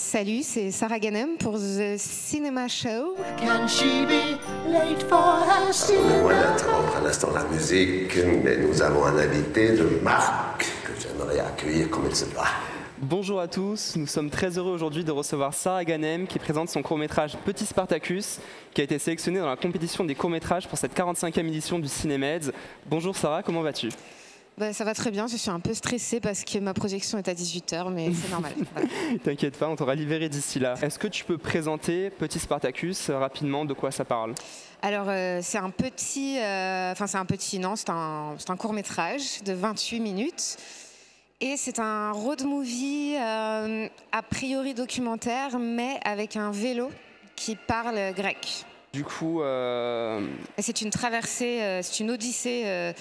Salut, c'est Sarah Ganem pour The Cinema Show. Can she be late for her d'interrompre à l'instant la musique, mais nous avons un invité de marque que j'aimerais accueillir comme il se doit. Bonjour à tous, nous sommes très heureux aujourd'hui de recevoir Sarah Ganem qui présente son court-métrage Petit Spartacus qui a été sélectionné dans la compétition des courts-métrages pour cette 45e édition du Cinémeds. Bonjour Sarah, comment vas-tu? Bah, ça va très bien, je suis un peu stressée parce que ma projection est à 18h, mais c'est normal. Voilà. T'inquiète pas, on t'aura libéré d'ici là. Est-ce que tu peux présenter Petit Spartacus euh, rapidement de quoi ça parle? Alors, euh, c'est un petit. euh, Enfin, c'est un petit, non, c'est un, un court-métrage de 28 minutes. Et c'est un road movie euh, a priori documentaire, mais avec un vélo qui parle grec. Du coup, C'est une traversée, c'est une odyssée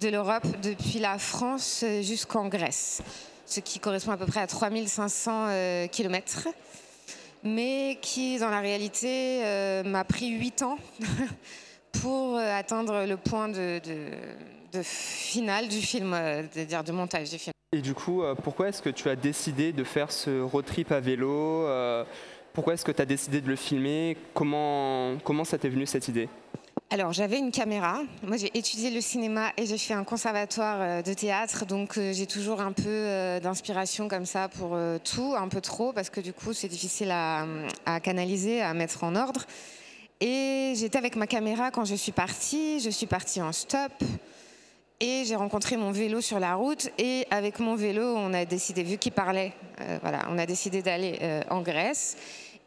de l'Europe depuis la France jusqu'en Grèce, ce qui correspond à peu près à 3500 euh, kilomètres, mais qui, dans la réalité, euh, m'a pris 8 ans pour euh, atteindre le point de, finale du film, c'est-à-dire de montage du film. et du coup, pourquoi est-ce que tu as décidé de faire ce road trip à vélo Pourquoi est-ce que tu as décidé de le filmer? Comment, comment ça t'est venu cette idée? Alors, j'avais une caméra. Moi, j'ai étudié le cinéma et j'ai fait un conservatoire euh, de théâtre. Donc, euh, j'ai toujours un peu euh, d'inspiration comme ça pour tout, un peu trop, parce que du coup, c'est difficile à, canaliser, à mettre en ordre. Et j'étais avec ma caméra quand je suis partie. Je suis partie en stop. Et j'ai rencontré mon vélo sur la route. Et avec mon vélo, on a décidé, vu qu'il parlait, voilà, on a décidé d'aller en Grèce.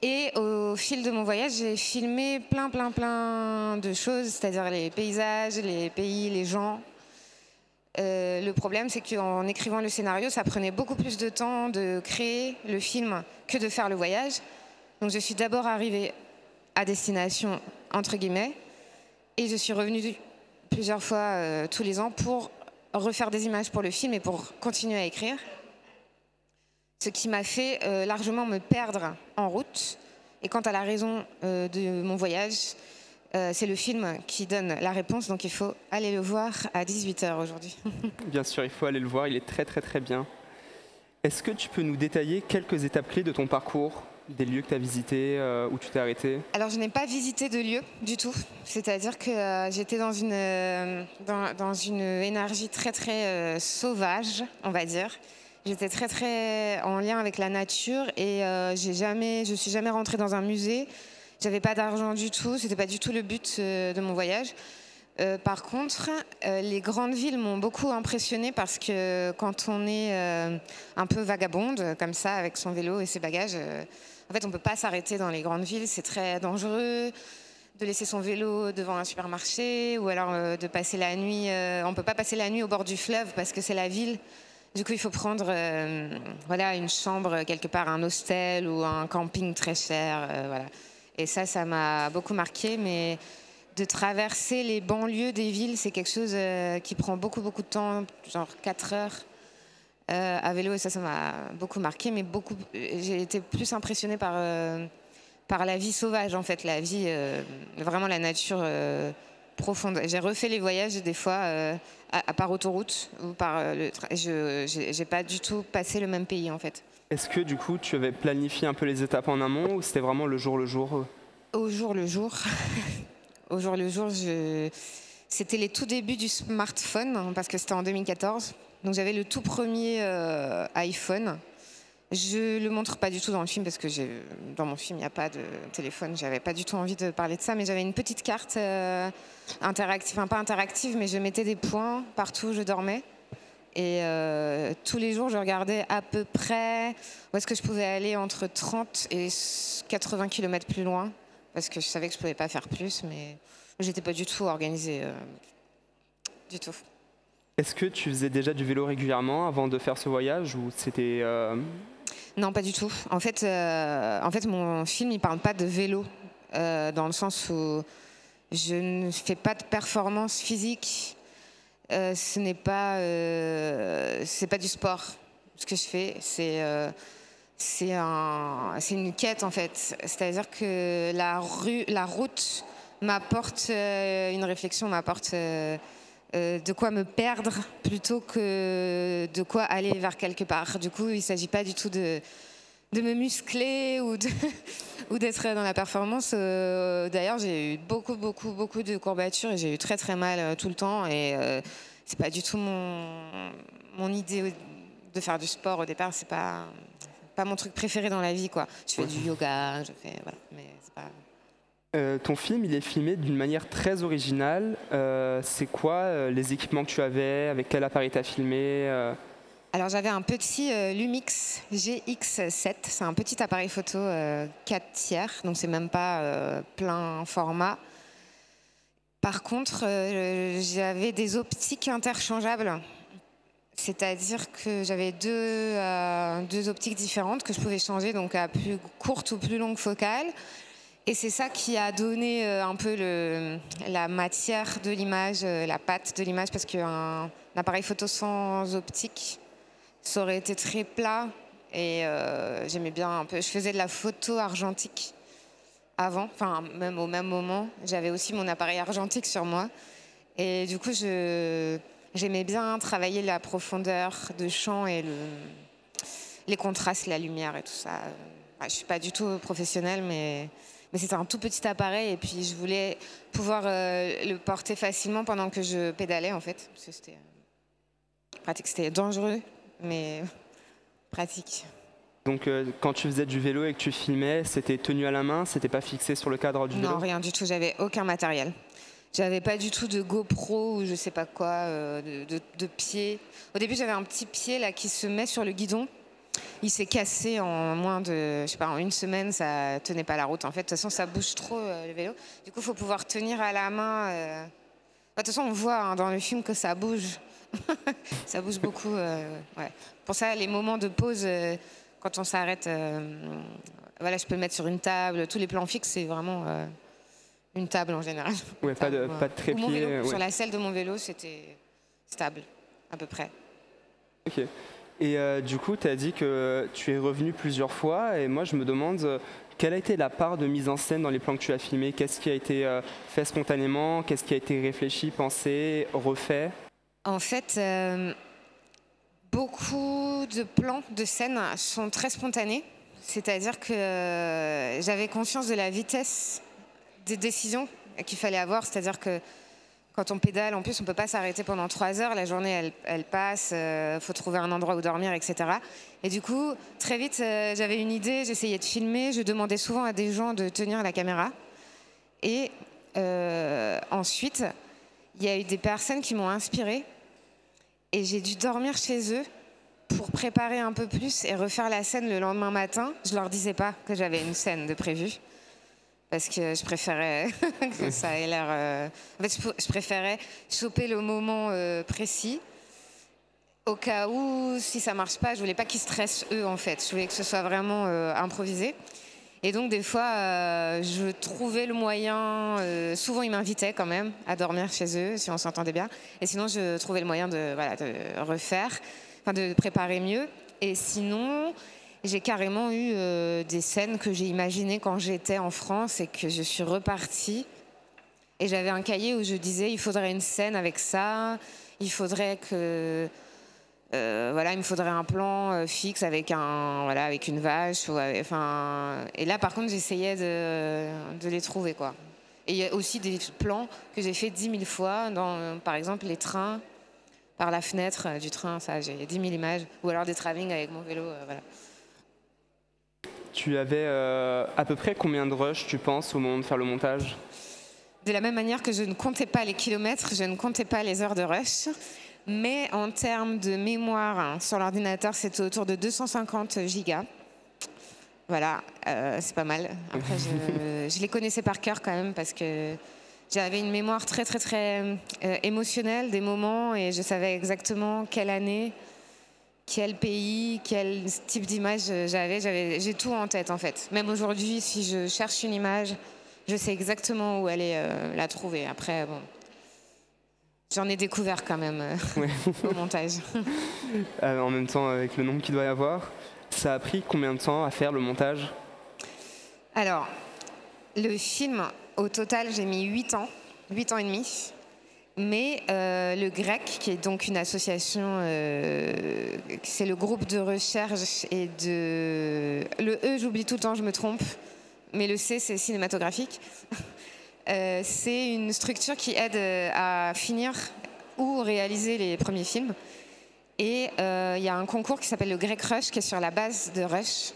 Et au fil de mon voyage, j'ai filmé plein, plein, plein de choses, c'est-à-dire les paysages, les pays, les gens. Euh, le problème, c'est qu'en écrivant le scénario, ça prenait beaucoup plus de temps de créer le film que de faire le voyage. Donc je suis d'abord arrivée à destination, entre guillemets, et je suis revenue plusieurs fois euh, tous les ans pour refaire des images pour le film et pour continuer à écrire. Ce qui m'a fait euh, largement me perdre en route. Et quant à la raison euh, de mon voyage, euh, c'est le film qui donne la réponse, donc il faut aller le voir à 18h aujourd'hui. Bien sûr, il faut aller le voir, il est très très très bien. Est-ce que tu peux nous détailler quelques étapes clés de ton parcours, des lieux que tu as visités, euh, où tu t'es arrêté? Alors, je n'ai pas visité de lieu du tout. C'est-à-dire que euh, j'étais dans une, euh, dans, dans une énergie très, très sauvage, on va dire. J'étais très, très en lien avec la nature et euh, j'ai jamais, je suis jamais rentrée dans un musée. J'avais pas d'argent du tout. C'était pas du tout le but euh, de mon voyage. Euh, par contre, euh, les grandes villes m'ont beaucoup impressionnée parce que quand on est un peu vagabonde comme ça avec son vélo et ses bagages, en fait, on peut pas s'arrêter dans les grandes villes. C'est très dangereux de laisser son vélo devant un supermarché ou alors de passer la nuit. on peut pas passer la nuit au bord du fleuve parce que c'est la ville. Du coup, il faut prendre euh, voilà une chambre quelque part, un hostel ou un camping très cher, euh, voilà. Et ça, ça m'a beaucoup marqué, mais de traverser les banlieues des villes, c'est quelque chose euh, qui prend beaucoup, beaucoup de temps, genre 4 heures euh, à vélo, et ça, ça m'a beaucoup marqué, mais beaucoup, j'ai été plus impressionnée par, euh, par la vie sauvage, en fait, la vie, euh, vraiment la nature euh, profonde. J'ai refait les voyages des fois euh, à, à par autoroute ou par euh, le. Je j'ai pas du tout passé le même pays, en fait. Est-ce que du coup tu avais planifié un peu les étapes en amont ou c'était vraiment le jour le jour euh Au jour le jour. Au jour le jour, je... c'était les tout débuts du smartphone, hein, parce que c'était en 2014. Donc j'avais le tout premier euh, iPhone. Je le montre pas du tout dans le film parce que dans mon film il n'y a pas de téléphone. J'avais pas du tout envie de parler de ça, mais j'avais une petite carte euh, interactive, enfin pas interactive, mais je mettais des points partout où je dormais. Et euh, tous les jours, je regardais à peu près où est-ce que je pouvais aller entre 30 et 80 km plus loin, parce que je savais que je pouvais pas faire plus, mais j'étais pas du tout organisée. euh, du tout. Est-ce que tu faisais déjà du vélo régulièrement avant de faire ce voyage ou c'était Non, pas du tout. En fait, euh, en fait mon film, il parle pas de vélo, euh, dans le sens où je ne fais pas de performance physique. Euh, ce n'est pas, c'est pas du sport. Ce que je fais, c'est c'est un, c'est une quête en fait. C'est-à-dire que la rue, la route m'apporte une réflexion, m'apporte euh, de quoi me perdre plutôt que de quoi aller vers quelque part. Du coup, il ne s'agit pas du tout de, de me muscler ou ou d'être dans la performance. Euh, D'ailleurs, j'ai eu beaucoup, beaucoup, beaucoup de courbatures et j'ai eu très, très mal euh, tout le temps. Et euh, c'est pas du tout mon, mon idée de faire du sport au départ. C'est pas, pas mon truc préféré dans la vie, quoi. Je fais du yoga, je fais. Voilà, mais c'est pas. Euh, ton film, il est filmé d'une manière très originale. Euh, c'est quoi euh, les équipements que tu avais Avec quel appareil tu as filmé Alors j'avais un petit Lumix GX7, c'est un petit appareil photo euh, 4 tiers, donc c'est même pas plein format. Par contre, j'avais des optiques interchangeables, c'est-à-dire que j'avais deux, deux optiques différentes que je pouvais changer, donc à plus courte ou plus longue focale. Et c'est ça qui a donné euh, un peu la matière de l'image, euh, la patte de l'image, parce qu'un appareil photo sans optique, ça aurait été très plat. Et euh, j'aimais bien un peu. Je faisais de la photo argentique avant, enfin même au même moment. J'avais aussi mon appareil argentique sur moi. Et du coup, j'aimais bien travailler la profondeur de champ et le, les contrastes, la lumière et tout ça. Je suis pas du tout professionnelle, mais, mais c'était un tout petit appareil. Et puis, je voulais pouvoir euh, le porter facilement pendant que je pédalais, en fait. Parce que c'était euh, pratique. C'était dangereux, mais pratique. Donc, euh, quand tu faisais du vélo et que tu filmais, c'était tenu à la main, c'était pas fixé sur le cadre du Non, vélo? rien du tout. J'avais aucun matériel. J'avais pas du tout de GoPro ou je sais pas quoi, euh, de, de, de pied. Au début, j'avais un petit pied là qui se met sur le guidon. Il s'est cassé en moins de, je sais pas, en une semaine, ça tenait pas la route. En fait, de toute façon, ça bouge trop euh, le vélo. Du coup, il faut pouvoir tenir à la main. euh. Bah, De toute façon, on voit hein, dans le film que ça bouge. ça bouge beaucoup. euh, ouais. Pour ça, les moments de pause, quand on s'arrête, voilà, je peux le mettre sur une table. Tous les plans fixes, c'est vraiment une table en général. Ouais, pas de, pas de mon trépied. vélo. ouais. Sur la selle de mon vélo, c'était stable, à peu près. Ok. Et euh, du coup, tu as dit que tu es revenu plusieurs fois, et moi je me demande euh, quelle a été la part de mise en scène dans les plans que tu as filmés? Qu'est-ce qui a été euh, fait spontanément? Qu'est-ce qui a été réfléchi, pensé, refait? En fait, beaucoup de plans de scène sont très spontanés. C'est-à-dire que j'avais conscience de la vitesse des décisions qu'il fallait avoir. C'est-à-dire que quand on pédale, en plus, on ne peut pas s'arrêter pendant trois heures. La journée, elle, elle passe. Il faut trouver un endroit où dormir, etc. Et du coup, très vite, euh, j'avais une idée. J'essayais de filmer. Je demandais souvent à des gens de tenir la caméra. Et euh, ensuite, il y a eu des personnes qui m'ont inspirée et j'ai dû dormir chez eux pour préparer un peu plus et refaire la scène le lendemain matin. Je leur disais pas que j'avais une scène de prévue parce que je préférais que ça ait l'air. euh, En fait, je pr- je préférais choper le moment euh, précis. Au cas où, si ça marche pas, je voulais pas qu'ils stressent eux en fait. Je voulais que ce soit vraiment euh, improvisé. Et donc des fois, je trouvais le moyen. souvent, ils m'invitaient quand même à dormir chez eux si on s'entendait bien. Et sinon, je trouvais le moyen de, de refaire, enfin de préparer mieux. Et sinon, j'ai carrément eu euh, des scènes que j'ai imaginées quand j'étais en France et que je suis repartie. Et j'avais un cahier où je disais il faudrait une scène avec ça, il faudrait euh, voilà, il me faudrait un plan euh, fixe avec un voilà avec une vache et là par contre j'essayais de, les trouver. Et il y a aussi des plans que j'ai fait 10 000 fois par exemple les trains par la fenêtre du train, ça j'ai 10 000 images ou alors des travelling avec mon vélo voilà. Tu avais euh, à peu près combien de rushs, tu penses, au moment de faire le montage? De la même manière que je ne comptais pas les kilomètres, je ne comptais pas les heures de rush. Mais en termes de mémoire hein, sur l'ordinateur, c'était autour de 250 gigas. Voilà, euh, c'est pas mal. Après, je, je les connaissais par cœur quand même parce que j'avais une mémoire très, très, très euh, émotionnelle des moments et je savais exactement quelle année, quel pays, quel type d'image j'avais. J'avais- J'ai tout en tête en fait. Même aujourd'hui, si je cherche une image, je sais exactement où aller euh, la trouver. Après, bon, j'en ai découvert quand même euh, Ouais. au montage. Euh, En même temps, avec le nombre qu'il doit y avoir, ça a pris combien de temps à faire le montage? Alors, le film, au total, j'ai mis 8 ans, 8 ans et demi. Mais euh, le GREC, qui est donc une association, euh, c'est le groupe de recherche et de... Le E, j'oublie tout le temps, je me trompe, mais le C, c'est cinématographique. Euh, c'est une structure qui aide à finir ou réaliser les premiers films. Et il y a un concours qui s'appelle le Grec Rush, qui est sur la base de Rush.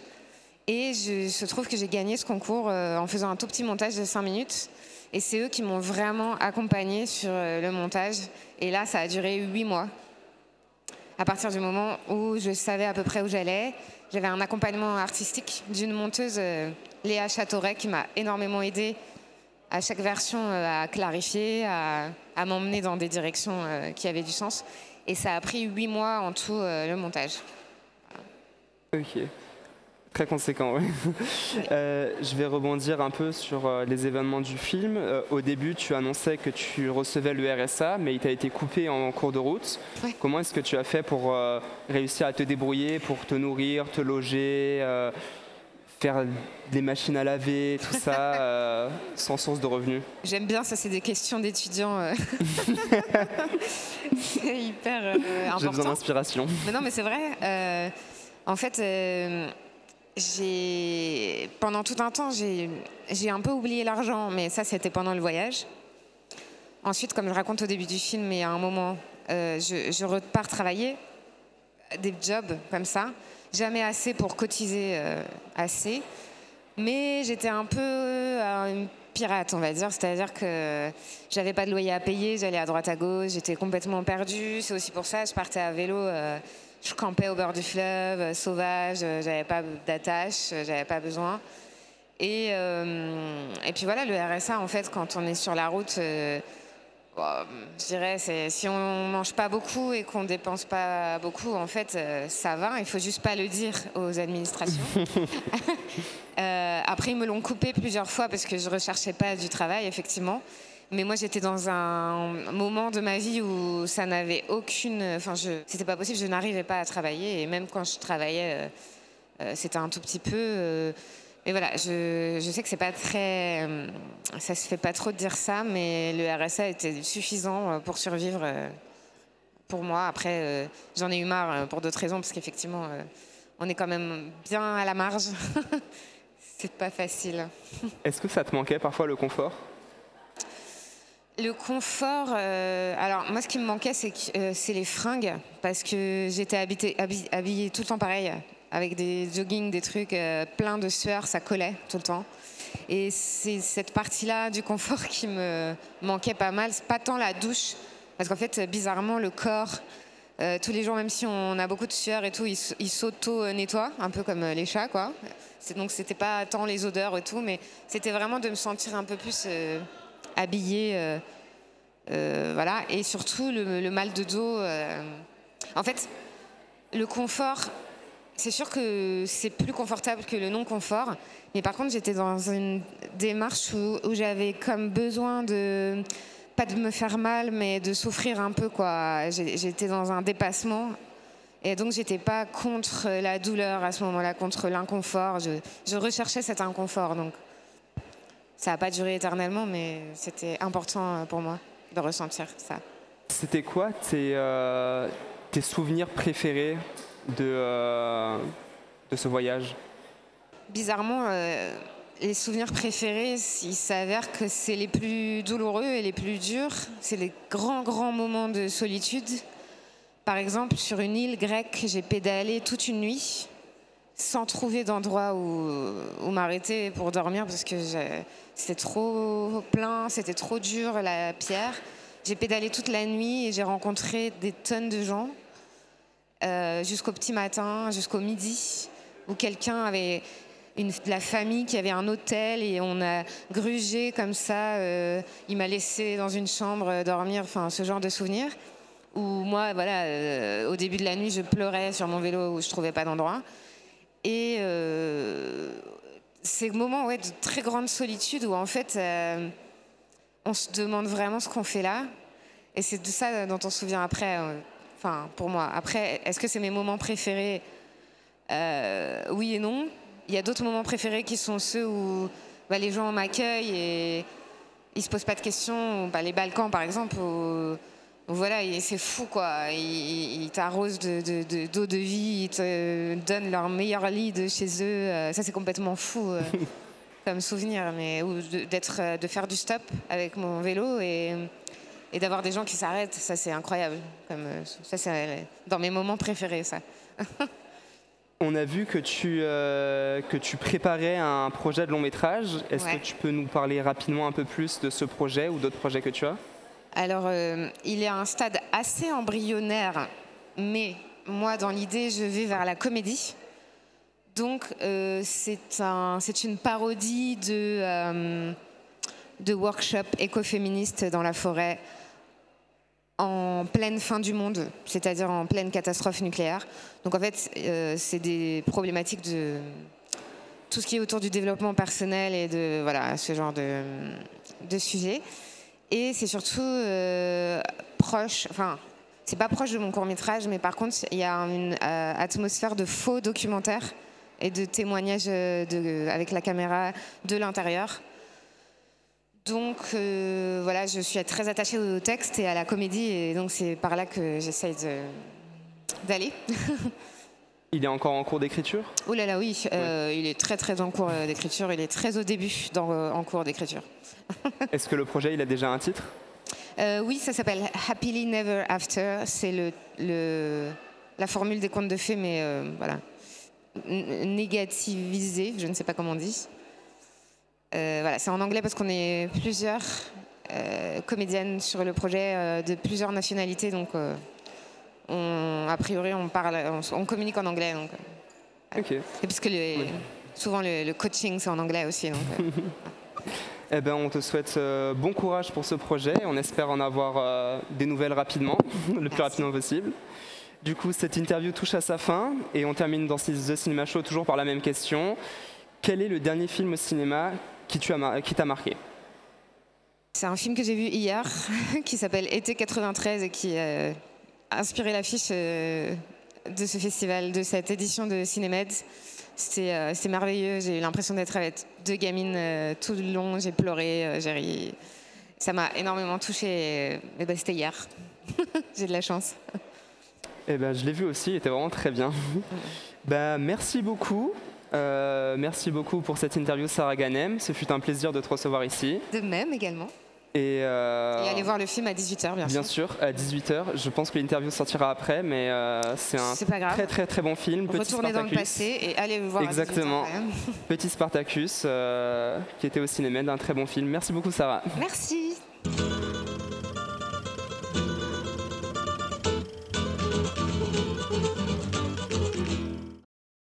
Et je, se trouve que j'ai gagné ce concours en faisant un tout petit montage de 5 minutes. Et c'est eux qui m'ont vraiment accompagné sur euh, le montage. Et là, ça a duré 8 mois. À partir du moment où je savais à peu près où j'allais, j'avais un accompagnement artistique d'une monteuse, euh, Léa Châteauret, qui m'a énormément aidée à chaque version euh, à clarifier, à, à m'emmener dans des directions qui avaient du sens. Et ça a pris 8 mois en tout le montage. Ok. Très conséquent, oui. Euh, je vais rebondir un peu sur euh, les événements du film. Euh, au début, tu annonçais que tu recevais le RSA, mais il t'a été coupé en cours de route. Ouais. Comment est-ce que tu as fait pour réussir à te débrouiller, pour te nourrir, te loger, faire des machines à laver, tout ça, sans source de revenus? J'aime bien, ça c'est des questions d'étudiants. c'est hyper euh, J'ai besoin important. d'inspiration. Mais non, mais c'est vrai. en fait, pendant tout un temps, j'ai un peu oublié l'argent, mais ça c'était pendant le voyage. Ensuite, comme je raconte au début du film, et à un moment, euh, je, je repars travailler des jobs comme ça, jamais assez pour cotiser euh, assez, mais j'étais un peu euh, une pirate, on va dire, c'est-à-dire que j'avais pas de loyer à payer, j'allais à droite à gauche, j'étais complètement perdue. C'est aussi pour ça que je partais à vélo. Je campais au bord du fleuve, euh, sauvage, euh, j'avais pas d'attache, euh, j'avais pas besoin. Et, euh, et puis voilà, le RSA, en fait, quand on est sur la route, euh, bon, je dirais, si on mange pas beaucoup et qu'on dépense pas beaucoup, en fait, euh, ça va. Il faut juste pas le dire aux administrations. Après, ils me l'ont coupé plusieurs fois parce que je recherchais pas du travail, effectivement. Mais moi, j'étais dans un moment de ma vie où ça n'avait aucune. Enfin, c'était pas possible. Je n'arrivais pas à travailler. Et même quand je travaillais, euh, euh, c'était un tout petit peu. euh, mais voilà, je, sais que c'est pas très. euh, ça se fait pas trop de dire ça, mais le RSA était suffisant pour survivre pour moi. Après, j'en ai eu marre pour d'autres raisons, parce qu'effectivement, on est quand même bien à la marge. c'est pas facile. Est-ce que ça te manquait parfois le confort? Le confort, euh, alors moi ce qui me manquait c'est euh, les fringues parce que j'étais habillée tout le temps pareil avec des joggings, des trucs euh, plein de sueur, ça collait tout le temps. Et c'est cette partie-là du confort qui me manquait pas mal. Pas tant la douche parce qu'en fait bizarrement le corps euh, tous les jours, même si on a beaucoup de sueur et tout, il, s'auto-nettoie, un peu comme les chats, quoi. Donc, c'était pas tant les odeurs et tout, mais c'était vraiment de me sentir un peu plus habillée. euh, euh, voilà. Et surtout, le, mal de dos. euh, En fait, le confort, c'est sûr que c'est plus confortable que le non-confort. Mais par contre, j'étais dans une démarche où, j'avais comme besoin de pas de me faire mal, mais de souffrir un peu quoi. J'étais dans un dépassement et donc j'étais pas contre la douleur à ce moment-là, contre l'inconfort. Je, je recherchais cet inconfort donc ça n'a pas duré éternellement, mais c'était important pour moi de ressentir ça. C'était quoi tes, euh, tes souvenirs préférés de, euh, de ce voyage? Bizarrement, euh, les souvenirs préférés, il s'avère que c'est les plus douloureux et les plus durs. C'est les grands, grands moments de solitude. Par exemple, sur une île grecque, j'ai pédalé toute une nuit sans trouver d'endroit où, m'arrêter pour dormir parce que c'était trop plein, c'était trop dur la pierre. J'ai pédalé toute la nuit et j'ai rencontré des tonnes de gens euh, jusqu'au petit matin, jusqu'au midi, où quelqu'un avait la famille qui avait un hôtel et on a grugé comme ça. euh, il m'a laissé dans une chambre dormir, enfin ce genre de souvenirs. Où moi, voilà, euh, au début de la nuit, je pleurais sur mon vélo où je trouvais pas d'endroit. Et euh, ces moments ouais, de très grande solitude où en fait euh, on se demande vraiment ce qu'on fait là. Et c'est de ça dont on se souvient après. euh, Enfin, pour moi. Après, est-ce que c'est mes moments préférés? Euh, Oui et non. Il y a d'autres moments préférés qui sont ceux où bah, les gens m'accueillent et ils se posent pas de questions. Bah, les Balkans, par exemple, voilà, c'est fou quoi. Ils, ils t'arrosent de, de- de- d'eau de vie, ils te donnent leur meilleur lit de chez eux. Euh, Ça, c'est complètement fou euh, comme souvenir. Mais ou de, d'être, euh, de faire du stop avec mon vélo et, et d'avoir des gens qui s'arrêtent, ça, c'est incroyable. Comme, ça, c'est dans mes moments préférés, ça. On a vu que tu, euh, que tu préparais un projet de long métrage. Est-ce Ouais. que tu peux nous parler rapidement un peu plus de ce projet ou d'autres projets que tu as? Alors, euh, il est à un stade assez embryonnaire, mais moi, dans l'idée, je vais vers la comédie. Donc, euh, c'est un, c'est une parodie de, euh, de workshop écoféministe dans la forêt en pleine fin du monde, c'est-à-dire en pleine catastrophe nucléaire. Donc, en fait, c'est des problématiques de tout ce qui est autour du développement personnel et de ce genre de, de sujets. Et c'est surtout euh, proche, enfin, c'est pas proche de mon court métrage, mais par contre, il y a une euh, atmosphère de faux documentaire et de témoignages euh, avec la caméra de l'intérieur. Donc voilà, je suis très attachée au texte et à la comédie, et donc c'est par là que j'essaye d'aller. Il est encore en cours d'écriture? Oh là là, oui, euh, il est très très en cours euh, d'écriture, il est très au début dans, euh, en cours d'écriture. Est-ce que le projet il a déjà un titre? Euh, oui, ça s'appelle Happily Never After. C'est le, le- la formule des contes de fées, mais voilà, négativisée, je ne sais pas comment on dit. Voilà, c'est en anglais parce qu'on est plusieurs comédiennes sur le projet de plusieurs nationalités, donc on, a priori on parle, on, on communique en anglais. Donc, euh, Ok. et puisque le- souvent le, le coaching c'est en anglais aussi. Donc, euh, Eh ben, on te souhaite euh, bon courage pour ce projet. On espère en avoir euh, des nouvelles rapidement, le plus Merci. rapidement possible. Du coup, cette interview touche à sa fin et on termine dans The Cinema Show toujours par la même question. Quel est le dernier film au cinéma qui mar- t'a marqué? C'est un film que j'ai vu hier qui s'appelle Été 93 et qui euh, inspiré l'affiche euh, de ce festival, de cette édition de Cinémed. C'était euh, c'était merveilleux. J'ai eu l'impression d'être avec deux gamines euh, tout le long. J'ai pleuré, j'ai ri. Ça m'a énormément touchée. Et, ben, C'était hier. j'ai de la chance. Eh ben, je l'ai vu aussi, il était vraiment très bien. ben, merci beaucoup. Euh, merci beaucoup pour cette interview, Sarah Ganem. Ce fut un plaisir de te recevoir ici. De même également. Et, euh, Et allez voir le film à 18h, bien, Bien sûr. sûr, à 18h. Je pense que l'interview sortira après, mais euh, c'est un très très très bon film. Petit Retournez dans le passé et allez le voir Exactement. à 18h. quand même. Petit Spartacus, euh, qui était au cinéma, d'un très bon film. Merci beaucoup, Sarah. Merci.